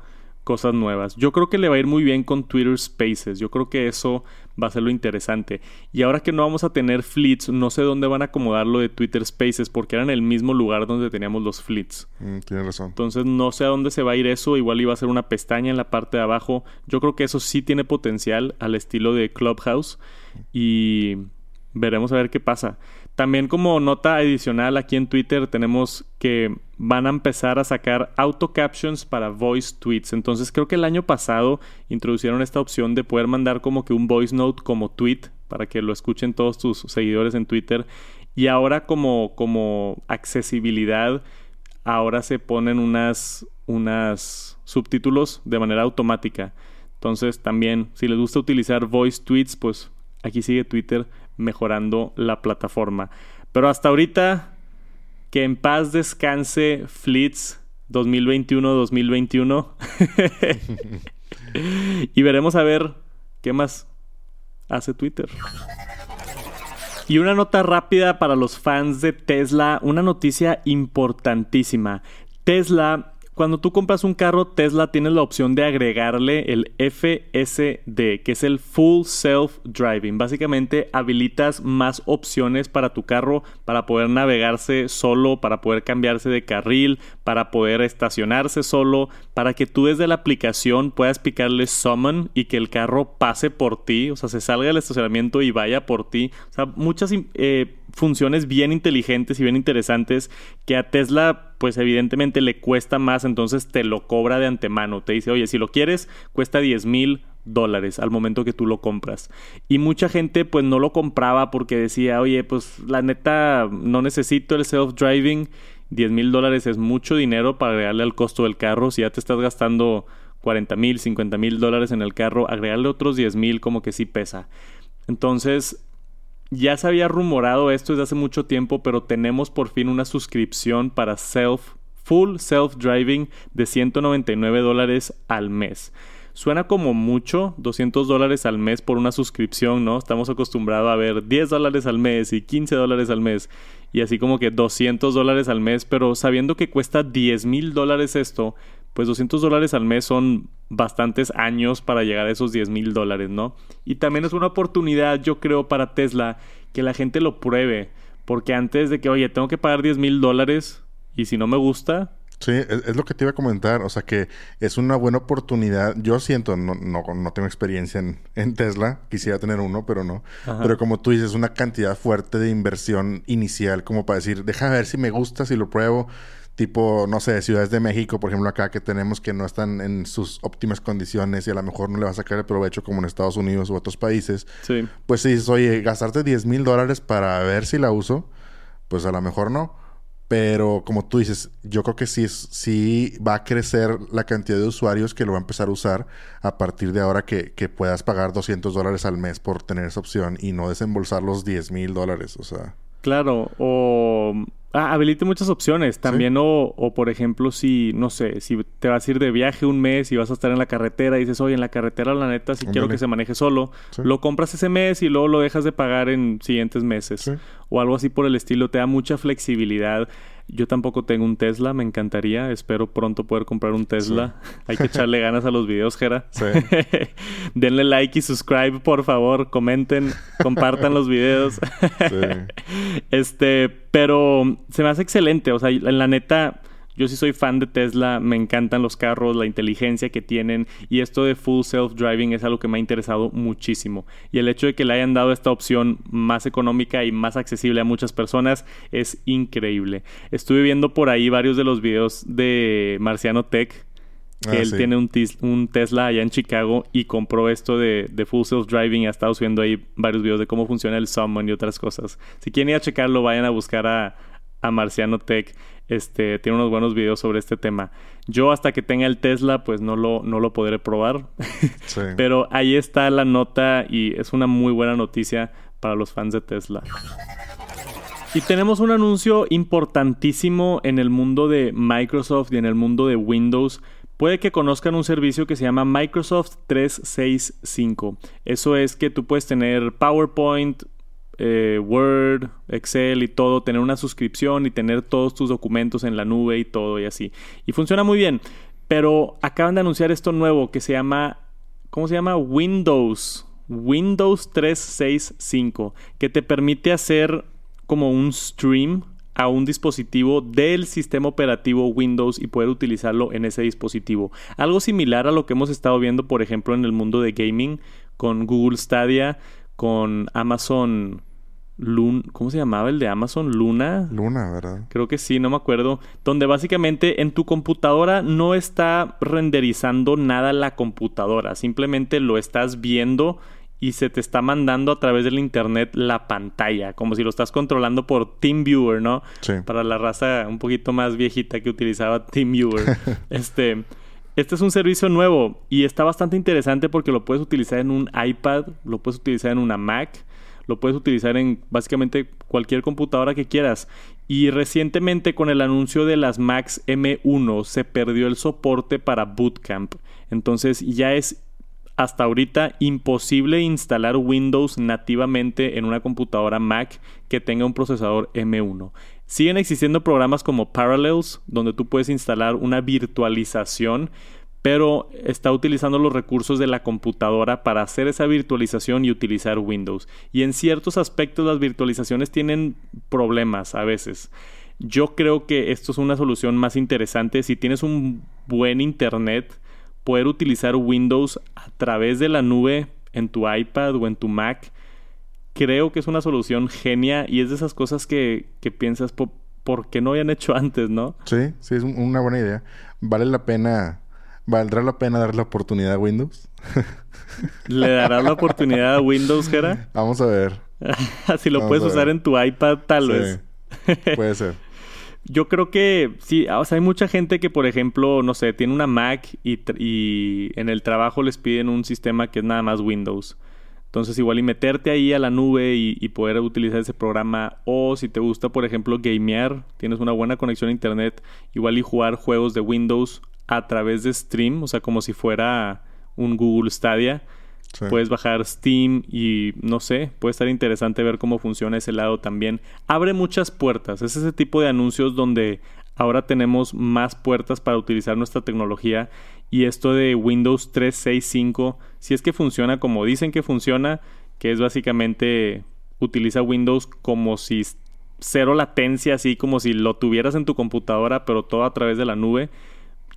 cosas nuevas. Yo creo que le va a ir muy bien con Twitter Spaces. Yo creo que eso va a ser lo interesante. Y ahora que no vamos a tener fleets, no sé dónde van a acomodar lo de Twitter Spaces porque era en el mismo lugar donde teníamos los fleets. Mm, tienes razón. Entonces no sé a dónde se va a ir eso. Igual iba a ser una pestaña en la parte de abajo. Yo creo que eso sí tiene potencial al estilo de Clubhouse. Y veremos a ver qué pasa. También como nota adicional aquí en Twitter tenemos que van a empezar a sacar auto captions para voice tweets. Entonces creo que el año pasado introducieron esta opción de poder mandar como que un voice note como tweet para que lo escuchen todos tus seguidores en Twitter. Y ahora como, como accesibilidad, ahora se ponen unas, unas subtítulos de manera automática. Entonces también, si les gusta utilizar voice tweets, pues aquí sigue Twitter mejorando la plataforma. Pero hasta ahorita, que en paz descanse Fleets 2021-2021. y veremos a ver qué más hace Twitter. Y una nota rápida para los fans de Tesla, una noticia importantísima. Tesla cuando tú compras un carro Tesla tienes la opción de agregarle el FSD, que es el Full Self Driving. Básicamente habilitas más opciones para tu carro para poder navegarse solo, para poder cambiarse de carril, para poder estacionarse solo, para que tú desde la aplicación puedas picarle summon y que el carro pase por ti, o sea, se salga del estacionamiento y vaya por ti. O sea, muchas eh, funciones bien inteligentes y bien interesantes que a Tesla pues evidentemente le cuesta más, entonces te lo cobra de antemano. Te dice, oye, si lo quieres, cuesta 10 mil dólares al momento que tú lo compras. Y mucha gente pues no lo compraba porque decía, oye, pues la neta no necesito el self-driving. 10 mil dólares es mucho dinero para agregarle al costo del carro. Si ya te estás gastando 40 mil, 50 mil dólares en el carro, agregarle otros 10 mil como que sí pesa. Entonces, ya se había rumorado esto desde hace mucho tiempo, pero tenemos por fin una suscripción para self, full self-driving de 199 dólares al mes. Suena como mucho, 200 dólares al mes por una suscripción, ¿no? Estamos acostumbrados a ver 10 dólares al mes y 15 dólares al mes y así como que 200 dólares al mes, pero sabiendo que cuesta 10 mil dólares esto, pues 200 dólares al mes son bastantes años para llegar a esos 10 mil dólares, ¿no? Y también es una oportunidad, yo creo, para Tesla que la gente lo pruebe, porque antes de que, oye, tengo que pagar 10 mil dólares y si no me gusta, Sí, es, lo que te iba a comentar. O sea que es una buena oportunidad. Yo siento, no, no, no tengo experiencia en, en, Tesla. Quisiera tener uno, pero no. Pero como tú dices, una cantidad fuerte de inversión inicial, como para decir, déjame ver si me gusta, si lo pruebo tipo, no sé, ciudades de México, por ejemplo, acá que tenemos que no están en sus óptimas condiciones y a lo mejor no le va a sacar el provecho como en Estados Unidos u otros países. Sí. Pues si dices, oye, gastarte 10 mil dólares para ver si la uso, pues a lo mejor no. Pero como tú dices, yo creo que sí, sí va a crecer la cantidad de usuarios que lo va a empezar a usar a partir de ahora que, que puedas pagar 200 dólares al mes por tener esa opción y no desembolsar los 10 mil dólares. O sea. Claro, o Ah, habilite muchas opciones. También, o, o, por ejemplo, si, no sé, si te vas a ir de viaje un mes y vas a estar en la carretera y dices, oye, en la carretera, la neta, si quiero que se maneje solo, lo compras ese mes y luego lo dejas de pagar en siguientes meses. O algo así por el estilo. Te da mucha flexibilidad. Yo tampoco tengo un Tesla, me encantaría. Espero pronto poder comprar un Tesla. Hay que echarle ganas a los videos, Jera. Sí. Denle like y subscribe, por favor. Comenten, compartan los videos. sí. Este, pero se me hace excelente. O sea, en la neta, yo sí soy fan de Tesla, me encantan los carros, la inteligencia que tienen y esto de full self-driving es algo que me ha interesado muchísimo. Y el hecho de que le hayan dado esta opción más económica y más accesible a muchas personas es increíble. Estuve viendo por ahí varios de los videos de Marciano Tech que ah, él tiene un, un, Tesla allá en Chicago y compró esto de, Full Self Driving ha estado subiendo ahí varios videos de cómo funciona el Summon y otras cosas. Si quieren ir a checarlo, vayan a buscar a, a Marciano Tech. Este, tiene unos buenos videos sobre este tema. Yo hasta que tenga el Tesla, pues no lo, no lo podré probar. Pero ahí está la nota y es una muy buena noticia para los fans de Tesla. Y tenemos un anuncio importantísimo en el mundo de Microsoft y en el mundo de Windows. Puede que conozcan un servicio que se llama Microsoft 365. Eso es que tú puedes tener PowerPoint, eh, Word, Excel y todo, tener una suscripción y tener todos tus documentos en la nube y todo y así. Y funciona muy bien. Pero acaban de anunciar esto nuevo que se llama, ¿cómo se llama? Windows. Windows 365, que te permite hacer como un stream a un dispositivo del sistema operativo Windows y poder utilizarlo en ese dispositivo. Algo similar a lo que hemos estado viendo, por ejemplo, en el mundo de gaming con Google Stadia, con Amazon ¿Cómo se llamaba el de Amazon? Luna. Luna, ¿verdad? Creo que sí, no me acuerdo. Donde básicamente en tu computadora no está renderizando nada la computadora. Simplemente lo estás viendo y se te está mandando a través del internet la pantalla. Como si lo estás controlando por TeamViewer, ¿no? Sí. Para la raza un poquito más viejita que utilizaba TeamViewer. este. Este es un servicio nuevo y está bastante interesante porque lo puedes utilizar en un iPad, lo puedes utilizar en una Mac lo puedes utilizar en básicamente cualquier computadora que quieras. Y recientemente con el anuncio de las Macs M1 se perdió el soporte para Bootcamp. Entonces ya es hasta ahorita imposible instalar Windows nativamente en una computadora Mac que tenga un procesador M1. Siguen existiendo programas como Parallels, donde tú puedes instalar una virtualización, pero está utilizando los recursos de la computadora para hacer esa virtualización y utilizar Windows. Y en ciertos aspectos las virtualizaciones tienen problemas a veces. Yo creo que esto es una solución más interesante. Si tienes un buen internet, poder utilizar Windows a través de la nube en tu iPad o en tu Mac creo que es una solución genia y es de esas cosas que, que piensas, ¿por, qué no habían hecho antes, no? Sí, sí, es una buena idea. Vale la pena, ¿valdrá la pena dar la oportunidad a Windows? ¿Le darás la oportunidad a Windows, Jera? Vamos a ver. si lo puedes usar en tu iPad, tal vez. Puede ser. Yo creo que sí, o sea, hay mucha gente que, por ejemplo, no sé, tiene una Mac y, y en el trabajo les piden un sistema que es nada más Windows. Entonces igual y meterte ahí a la nube y, poder utilizar ese programa o si te gusta por ejemplo gamear, tienes una buena conexión a internet, igual y jugar juegos de Windows a través de Stream, o sea como si fuera un Google Stadia. Puedes bajar Steam y no sé, puede estar interesante ver cómo funciona ese lado también. Abre muchas puertas, es ese tipo de anuncios donde ahora tenemos más puertas para utilizar nuestra tecnología y esto de Windows 365, si es que funciona como dicen que funciona, que es básicamente utiliza Windows como si cero latencia, así como si lo tuvieras en tu computadora, pero todo a través de la nube.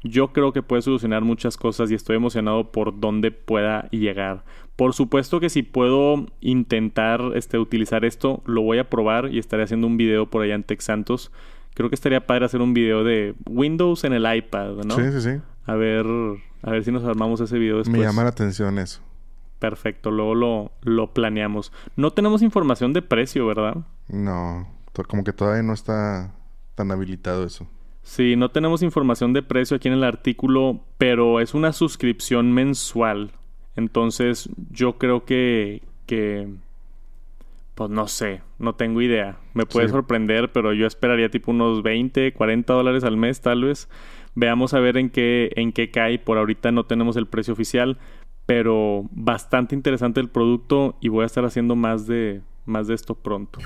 Yo creo que puede solucionar muchas cosas y estoy emocionado por dónde pueda llegar. Por supuesto que si puedo intentar este, utilizar esto, lo voy a probar y estaré haciendo un video por allá en Tech Santos. Creo que estaría padre hacer un video de Windows en el iPad, ¿no? Sí, sí, sí. A ver, a ver si nos armamos ese video después. Me llama la atención eso. Perfecto, luego lo, lo planeamos. No tenemos información de precio, ¿verdad? No, como que todavía no está tan habilitado eso. Sí, no tenemos información de precio aquí en el artículo, pero es una suscripción mensual. Entonces, yo creo que, que pues no sé, no tengo idea. Me puede sorprender, pero yo esperaría tipo unos 20, 40 dólares al mes tal vez. Veamos a ver en qué, en qué cae. Por ahorita no tenemos el precio oficial, pero bastante interesante el producto y voy a estar haciendo más de, más de esto pronto.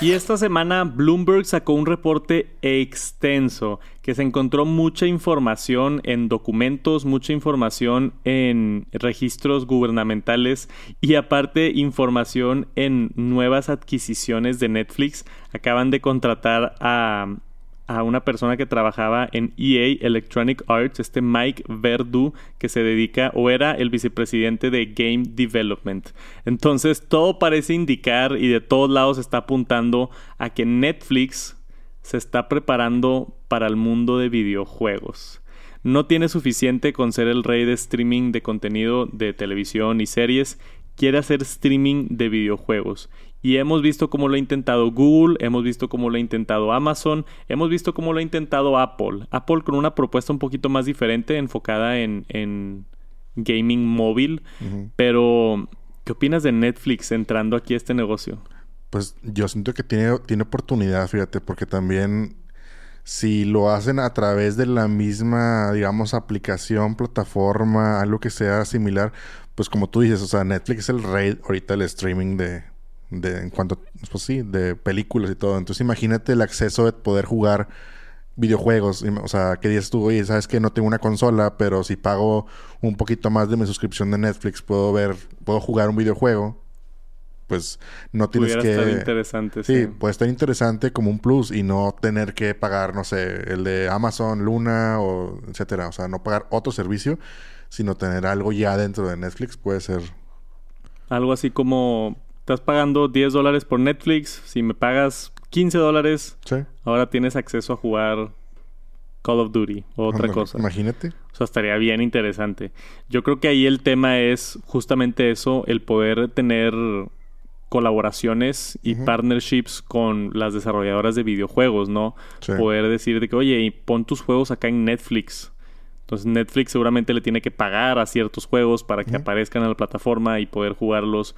Y esta semana Bloomberg sacó un reporte extenso que se encontró mucha información en documentos, mucha información en registros gubernamentales y aparte información en nuevas adquisiciones de Netflix. Acaban de contratar a a una persona que trabajaba en EA Electronic Arts, este Mike Verdu, que se dedica o era el vicepresidente de Game Development. Entonces todo parece indicar y de todos lados está apuntando a que Netflix se está preparando para el mundo de videojuegos. No tiene suficiente con ser el rey de streaming de contenido de televisión y series, quiere hacer streaming de videojuegos. Y hemos visto cómo lo ha intentado Google, hemos visto cómo lo ha intentado Amazon, hemos visto cómo lo ha intentado Apple. Apple con una propuesta un poquito más diferente, enfocada en, en gaming móvil. Pero, ¿qué opinas de Netflix entrando aquí a este negocio? Pues yo siento que tiene, tiene oportunidad, fíjate, porque también si lo hacen a través de la misma, digamos, aplicación, plataforma, algo que sea similar, pues como tú dices, o sea, Netflix es el rey ahorita del streaming de, de en cuanto, pues sí, de películas y todo. Entonces imagínate el acceso de poder jugar videojuegos. O sea, que dices tú, oye, sabes que no tengo una consola, pero si pago un poquito más de mi suscripción de Netflix, puedo ver, puedo jugar un videojuego. Pues no tienes que. Estar interesante, sí, sí, puede estar interesante como un plus y no tener que pagar, no sé, el de Amazon, Luna o etcétera. O sea, no pagar otro servicio, sino tener algo ya dentro de Netflix puede ser. Algo así como estás pagando 10 dólares por Netflix, si me pagas 15 dólares, ahora tienes acceso a jugar Call of Duty o otra cosa. Imagínate. O sea, estaría bien interesante. Yo creo que ahí el tema es justamente eso, el poder tener colaboraciones y partnerships con las desarrolladoras de videojuegos, ¿no? Poder decir de que, oye, pon tus juegos acá en Netflix. Entonces Netflix seguramente le tiene que pagar a ciertos juegos para que aparezcan en la plataforma y poder jugarlos.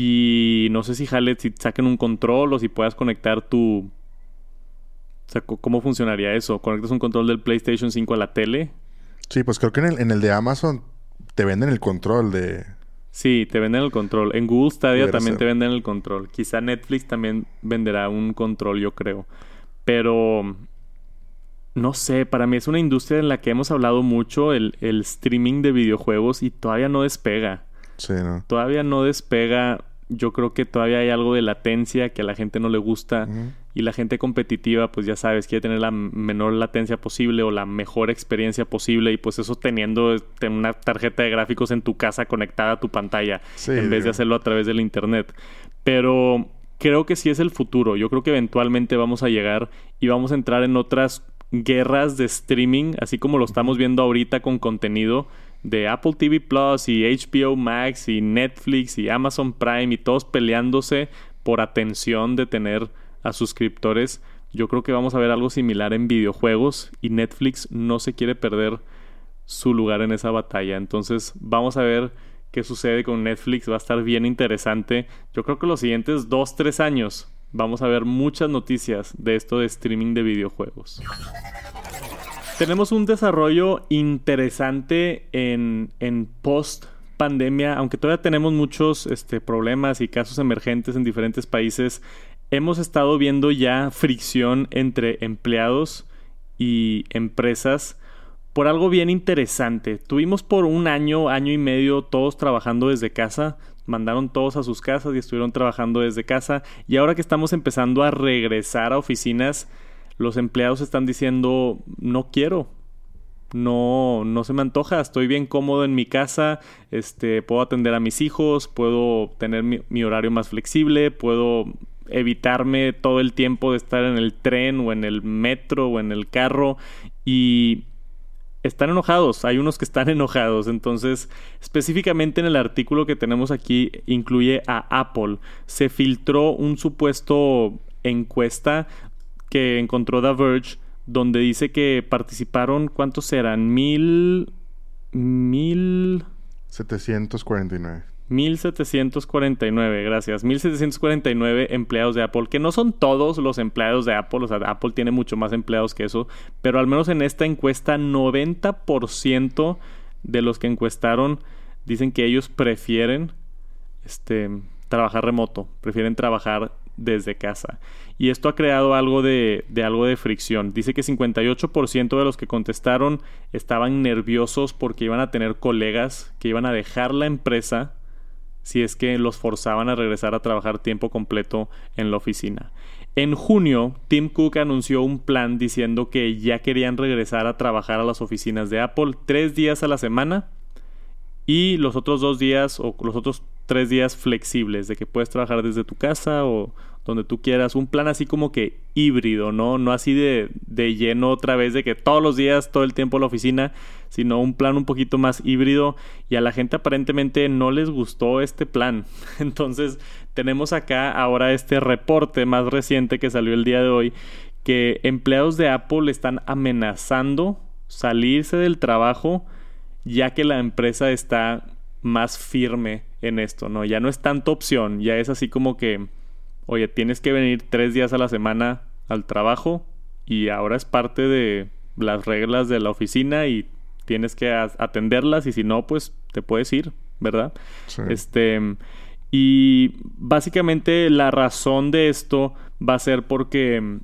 Y no sé si jale, si saquen un control o si puedas conectar tu... O sea, ¿cómo funcionaría eso? ¿Conectas un control del PlayStation 5 a la tele? Sí, pues creo que en el, en el de Amazon te venden el control de... Sí, te venden el control. En Google Stadia también te venden el control. Quizá Netflix también venderá un control, yo creo. Pero no sé, para mí es una industria en la que hemos hablado mucho, el, el streaming de videojuegos, y todavía no despega. Sí, ¿no? Todavía no despega. Yo creo que todavía hay algo de latencia que a la gente no le gusta. Y la gente competitiva, pues ya sabes, quiere tener la menor latencia posible o la mejor experiencia posible. Y pues eso teniendo una tarjeta de gráficos en tu casa conectada a tu pantalla. en vez de hacerlo a través del internet. Pero creo que sí es el futuro. Yo creo que eventualmente vamos a llegar y vamos a entrar en otras guerras de streaming, así como lo estamos viendo ahorita con contenido de Apple TV Plus y HBO Max y Netflix y Amazon Prime y todos peleándose por atención de tener a suscriptores. Yo creo que vamos a ver algo similar en videojuegos y Netflix no se quiere perder su lugar en esa batalla. Entonces vamos a ver qué sucede con Netflix. Va a estar bien interesante. Yo creo que los siguientes 2-3 años vamos a ver muchas noticias de esto de streaming de videojuegos. Tenemos un desarrollo interesante en, post pandemia, aunque todavía tenemos muchos este, problemas y casos emergentes en diferentes países, hemos estado viendo ya fricción entre empleados y empresas por algo bien interesante. Tuvimos por un año, año y medio todos trabajando desde casa, mandaron todos a sus casas y estuvieron trabajando desde casa y ahora que estamos empezando a regresar a oficinas, los empleados están diciendo, no quiero, no, no se me antoja, estoy bien cómodo en mi casa, este, puedo atender a mis hijos, puedo tener mi, horario más flexible, puedo evitarme todo el tiempo de estar en el tren o en el metro o en el carro y están enojados, hay unos que están enojados, entonces específicamente en el artículo que tenemos aquí incluye a Apple, se filtró un supuesto encuesta que encontró The Verge, donde dice que participaron, ¿cuántos eran? Mil... Mil... 749. 1749, gracias. 1749 empleados de Apple, que no son todos los empleados de Apple, o sea, Apple tiene mucho más empleados que eso, pero al menos en esta encuesta 90% de los que encuestaron dicen que ellos prefieren este trabajar remoto, prefieren trabajar desde casa. Y esto ha creado algo de, algo de fricción. Dice que 58% de los que contestaron estaban nerviosos porque iban a tener colegas que iban a dejar la empresa si es que los forzaban a regresar a trabajar tiempo completo en la oficina. En junio, Tim Cook anunció un plan diciendo que ya querían regresar a trabajar a las oficinas de Apple tres días a la semana y los otros dos días o los otros tres días flexibles de que puedes trabajar desde tu casa o donde tú quieras. Un plan así como que híbrido, ¿no? No así de, de lleno otra vez de que todos los días, todo el tiempo en la oficina, sino un plan un poquito más híbrido y a la gente aparentemente no les gustó este plan. Entonces tenemos acá ahora este reporte más reciente que salió el día de hoy que empleados de Apple están amenazando salirse del trabajo ya que la empresa está más firme en esto, ¿no? Ya no es tanto opción, ya es así como que, oye, tienes que venir tres días a la semana al trabajo y ahora es parte de las reglas de la oficina y tienes que atenderlas y si no, pues te puedes ir, ¿verdad? Este, y básicamente la razón de esto va a ser porque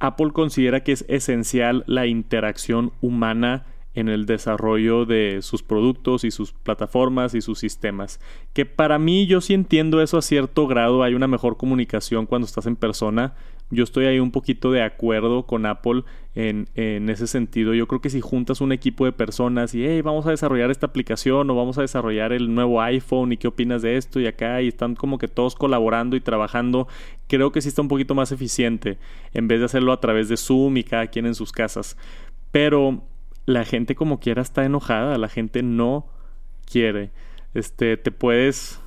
Apple considera que es esencial la interacción humana en el desarrollo de sus productos y sus plataformas y sus sistemas. Que para mí yo sí entiendo eso a cierto grado, hay una mejor comunicación cuando estás en persona. Yo estoy ahí un poquito de acuerdo con Apple en, en ese sentido. Yo creo que si juntas un equipo de personas y, hey, vamos a desarrollar esta aplicación o vamos a desarrollar el nuevo iPhone y qué opinas de esto y acá y están como que todos colaborando y trabajando, creo que sí está un poquito más eficiente en vez de hacerlo a través de Zoom y cada quien en sus casas. Pero la gente como quiera está enojada, la gente no quiere. Este, te puedes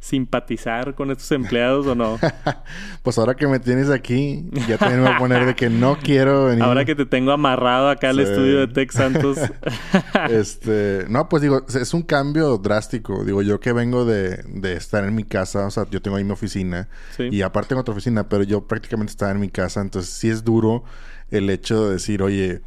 simpatizar con estos empleados o no? pues ahora que me tienes aquí, ya también me voy a poner de que no quiero venir. Ahora que te tengo amarrado acá al estudio de Tech Santos. este, no, pues digo, es un cambio drástico. Digo, yo que vengo de, de estar en mi casa, o sea, yo tengo ahí mi oficina y aparte en otra oficina, pero yo prácticamente estaba en mi casa, entonces sí es duro el hecho de decir, oye,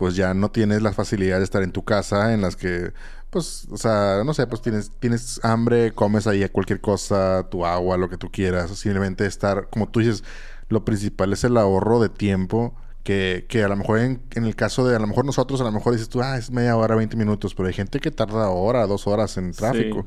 pues ya no tienes las facilidades de estar en tu casa en las que pues, o sea, no sé, pues tienes, tienes hambre, comes ahí cualquier cosa, tu agua, lo que tú quieras. Simplemente estar, como tú dices, lo principal es el ahorro de tiempo. Que, que a lo mejor en, el caso de, a lo mejor nosotros, a lo mejor dices tú, ah, es media hora, 20 minutos, pero hay gente que tarda hora, dos horas en tráfico.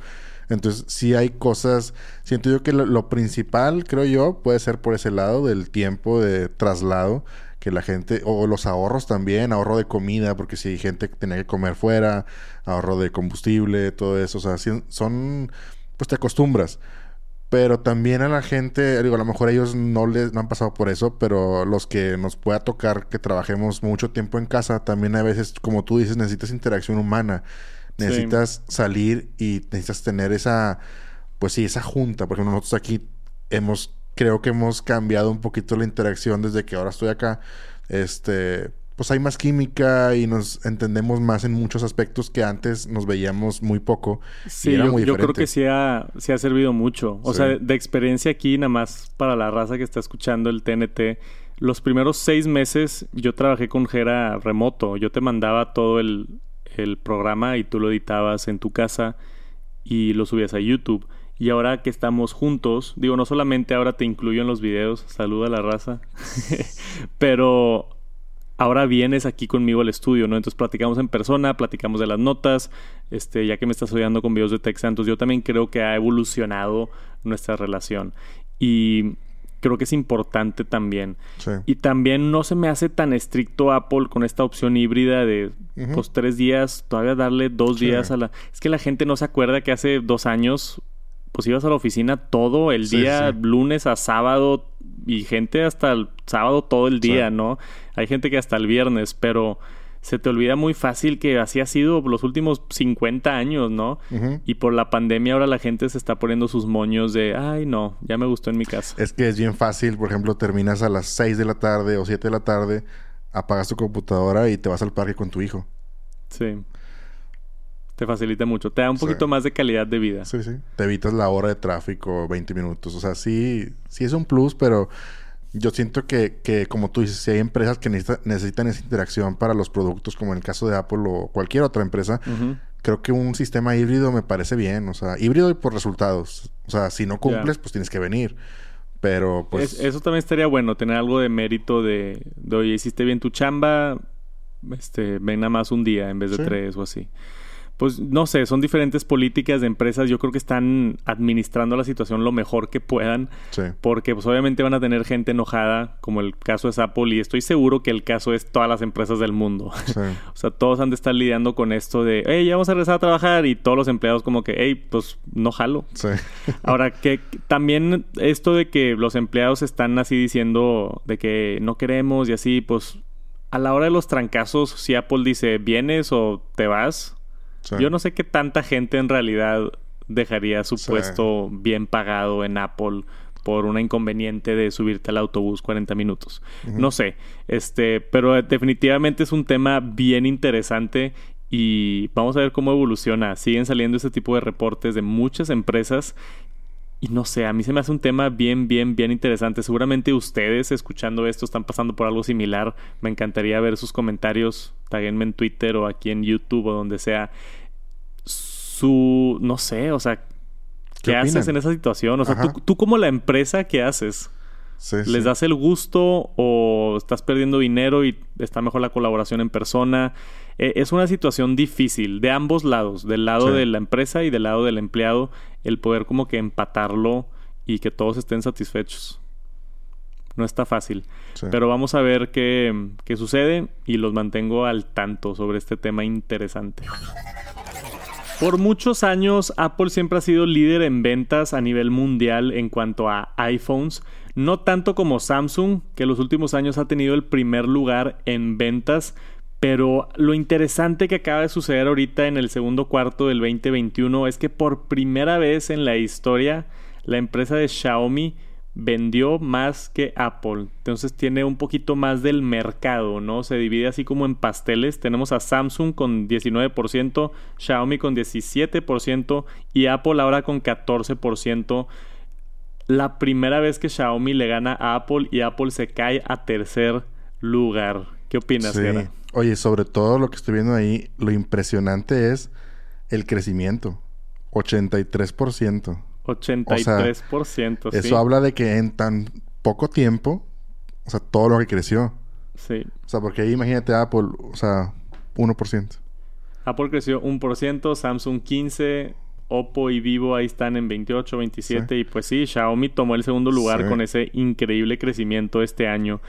Entonces, sí hay cosas, siento yo que lo, principal, creo yo, puede ser por ese lado del tiempo de traslado, que la gente, o los ahorros también, ahorro de comida, porque si hay gente que tiene que comer fuera, ahorro de combustible, todo eso, o sea, son, pues te acostumbras. Pero también a la gente, digo, a lo mejor ellos no les no han pasado por eso, pero los que nos pueda tocar que trabajemos mucho tiempo en casa, también a veces, como tú dices, necesitas interacción humana. Necesitas salir y necesitas tener esa, pues sí, esa junta. Porque nosotros aquí hemos, creo que hemos cambiado un poquito la interacción desde que ahora estoy acá. Este, pues hay más química y nos entendemos más en muchos aspectos que antes nos veíamos muy poco. Sí, yo, yo, creo que sí ha, ha servido mucho. O sea, de, experiencia aquí, nada más para la raza que está escuchando el TNT, los primeros seis meses yo trabajé con Jera remoto. Yo te mandaba todo el, el programa y tú lo editabas en tu casa y lo subías a YouTube. Y ahora que estamos juntos, digo, no solamente ahora te incluyo en los videos, saluda a la raza, pero ahora vienes aquí conmigo al estudio, ¿no? Entonces platicamos en persona, platicamos de las notas, este, ya que me estás oyendo con videos de Tech Santos, yo también creo que ha evolucionado nuestra relación. Y creo que es importante también. Y también no se me hace tan estricto Apple con esta opción híbrida de pues tres días, todavía darle dos días a la... Es que la gente no se acuerda que hace dos años pues ibas a la oficina todo el día, lunes a sábado y gente hasta el sábado todo el día, ¿no? Hay gente que hasta el viernes, pero se te olvida muy fácil que así ha sido los últimos 50 años, ¿no? Y por la pandemia ahora la gente se está poniendo sus moños de, ay, no, ya me gustó en mi casa. Es que es bien fácil, por ejemplo, terminas a las 6 de la tarde o 7 de la tarde, apagas tu computadora y te vas al parque con tu hijo. Sí. Te facilita mucho. Te da un poquito más de calidad de vida. Sí, sí. Te evitas la hora de tráfico, 20 minutos. O sea, sí, sí es un plus, pero yo siento que, que, como tú dices, si hay empresas que necesitan esa interacción para los productos, como en el caso de Apple o cualquier otra empresa, creo que un sistema híbrido me parece bien. O sea, híbrido y por resultados. O sea, si no cumples, pues tienes que venir. Pero pues... eso también estaría bueno, tener algo de mérito de, de, oye, hiciste bien tu chamba, este, ven nada más un día en vez de tres o así pues no sé, son diferentes políticas de empresas. Yo creo que están administrando la situación lo mejor que puedan. Porque pues obviamente van a tener gente enojada, como el caso es Apple, y estoy seguro que el caso es todas las empresas del mundo. o sea, todos han de estar lidiando con esto de, hey, ya vamos a regresar a trabajar, y todos los empleados como que, hey, pues no jalo. Ahora, que también esto de que los empleados están así diciendo de que no queremos y así, pues a la hora de los trancazos, si Apple dice, vienes o te vas, yo no sé qué tanta gente en realidad dejaría su puesto bien pagado en Apple por una inconveniente de subirte al autobús 40 minutos. No sé, este, pero definitivamente es un tema bien interesante y vamos a ver cómo evoluciona. Siguen saliendo ese tipo de reportes de muchas empresas y no sé, a mí se me hace un tema bien, bien, bien interesante. Seguramente ustedes escuchando esto están pasando por algo similar. Me encantaría ver sus comentarios. Taguenme en Twitter o aquí en YouTube o donde sea. Su, no sé, o sea, ¿qué, haces en esa situación? O sea, tú, como la empresa, ¿qué haces? ¿Les das el gusto o estás perdiendo dinero y está mejor la colaboración en persona? Eh, es una situación difícil de ambos lados, del lado de la empresa y del lado del empleado, el poder como que empatarlo y que todos estén satisfechos. No está fácil. Pero vamos a ver qué, qué sucede y los mantengo al tanto sobre este tema interesante. Por muchos años, Apple siempre ha sido líder en ventas a nivel mundial en cuanto a iPhones, no tanto como Samsung, que en los últimos años ha tenido el primer lugar en ventas, pero lo interesante que acaba de suceder ahorita en el segundo cuarto del 2021 es que por primera vez en la historia la empresa de Xiaomi vendió más que Apple. Entonces tiene un poquito más del mercado, ¿no? Se divide así como en pasteles. Tenemos a Samsung con 19%, Xiaomi con 17% y Apple ahora con 14%. La primera vez que Xiaomi le gana a Apple y Apple se cae a tercer lugar. ¿Qué opinas, sí. Oye, sobre todo lo que estoy viendo ahí, lo impresionante es el crecimiento. 83%. 83%. sí. Eso habla de que en tan poco tiempo, o sea, todo lo que creció. Sí. O sea, porque ahí imagínate Apple, o sea, 1%. Apple creció 1%, Samsung 15%, Oppo y Vivo ahí están en 28, 27 y pues sí, Xiaomi tomó el segundo lugar Sí. con ese increíble crecimiento este año.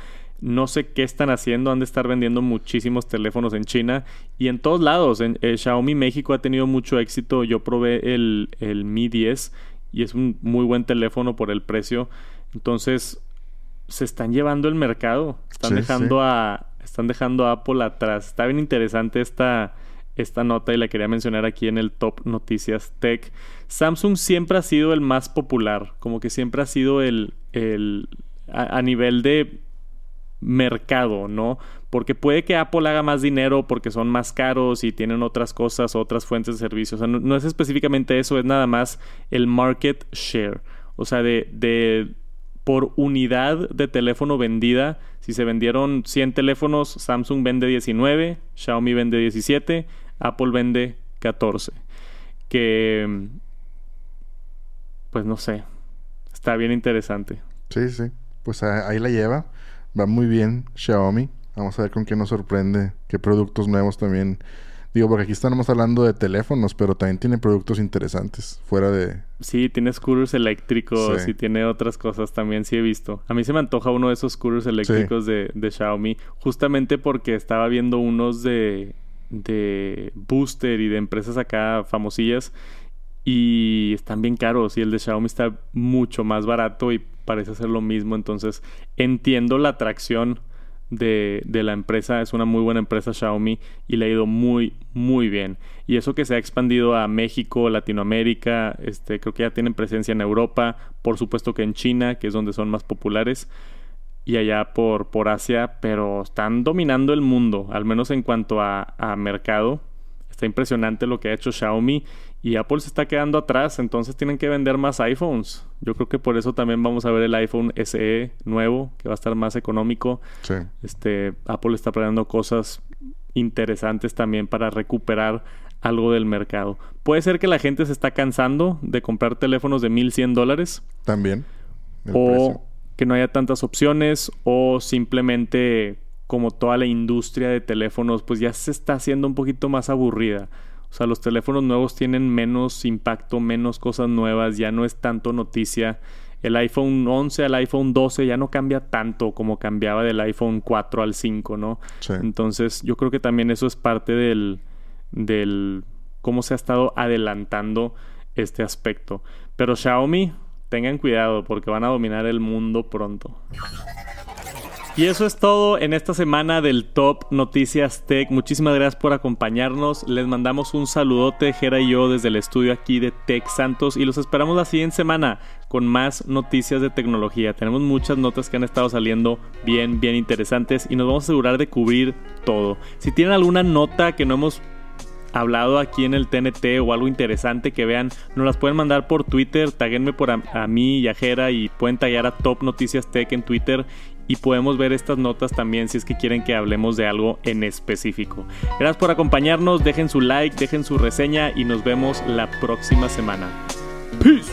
No sé qué están haciendo, han de estar vendiendo muchísimos teléfonos en China y en todos lados. En, eh, Xiaomi México ha tenido mucho éxito. Yo probé el, el Mi 10 y es un muy buen teléfono por el precio. Entonces, se están llevando el mercado. Están Sí, dejando sí. a. Están dejando a Apple atrás. Está bien interesante esta, esta nota y la quería mencionar aquí en el Top Noticias Tech. Samsung siempre ha sido el más popular. Como que siempre ha sido el. el a, a nivel de mercado, ¿no? Porque puede que Apple haga más dinero porque son más caros y tienen otras cosas, otras fuentes de servicios. O sea, no, no es específicamente eso, es nada más el market share. O sea, de, de por unidad de teléfono vendida, si se vendieron 100 teléfonos, Samsung vende 19, Xiaomi vende 17, Apple vende 14. Que, pues no sé, está bien interesante. Sí, sí. Pues ahí la lleva. Va muy bien Xiaomi. Vamos a ver con qué nos sorprende. Qué productos nuevos también. Digo, porque aquí estamos hablando de teléfonos, pero también tiene productos interesantes. Fuera de... Sí, tiene scooters eléctricos Sí. y tiene otras cosas también, sí he visto. A mí se me antoja uno de esos scooters eléctricos de, de Xiaomi, justamente porque estaba viendo unos de, de Booster y de empresas acá famosillas y están bien caros y el de Xiaomi está mucho más barato y parece ser lo mismo. Entonces entiendo la atracción de, de la empresa. Es una muy buena empresa Xiaomi y le ha ido muy, muy bien. Y eso que se ha expandido a México, Latinoamérica, este, creo que ya tienen presencia en Europa, por supuesto que en China, que es donde son más populares, y allá por, por Asia, pero están dominando el mundo, al menos en cuanto a, a mercado. Está impresionante lo que ha hecho Xiaomi y Apple se está quedando atrás, entonces tienen que vender más iPhones. Yo creo que por eso también vamos a ver el iPhone SE nuevo, que va a estar más económico. Sí. Este, Apple está planeando cosas interesantes también para recuperar algo del mercado. Puede ser que la gente se está cansando de comprar teléfonos de 1100 dólares También. O precio. que no haya tantas opciones o simplemente como toda la industria de teléfonos pues ya se está haciendo un poquito más aburrida. O sea, los teléfonos nuevos tienen menos impacto, menos cosas nuevas, ya no es tanto noticia. El iPhone 11 al iPhone 12 ya no cambia tanto como cambiaba del iPhone 4 al 5, ¿no? Sí. Entonces, yo creo que también eso es parte del, del cómo se ha estado adelantando este aspecto. Pero Xiaomi, tengan cuidado porque van a dominar el mundo pronto. Y eso es todo en esta semana del Top Noticias Tech. Muchísimas gracias por acompañarnos. Les mandamos un saludote, Jera y yo, desde el estudio aquí de Tech Santos. Y los esperamos la siguiente semana con más noticias de tecnología. Tenemos muchas notas que han estado saliendo bien, bien interesantes. Y nos vamos a asegurar de cubrir todo. Si tienen alguna nota que no hemos hablado aquí en el TNT o algo interesante que vean, nos las pueden mandar por Twitter, taguenme por a, mí y a Jera y pueden taggear a Top Noticias Tech en Twitter y podemos ver estas notas también si es que quieren que hablemos de algo en específico. Gracias por acompañarnos, dejen su like, dejen su reseña y nos vemos la próxima semana. Peace.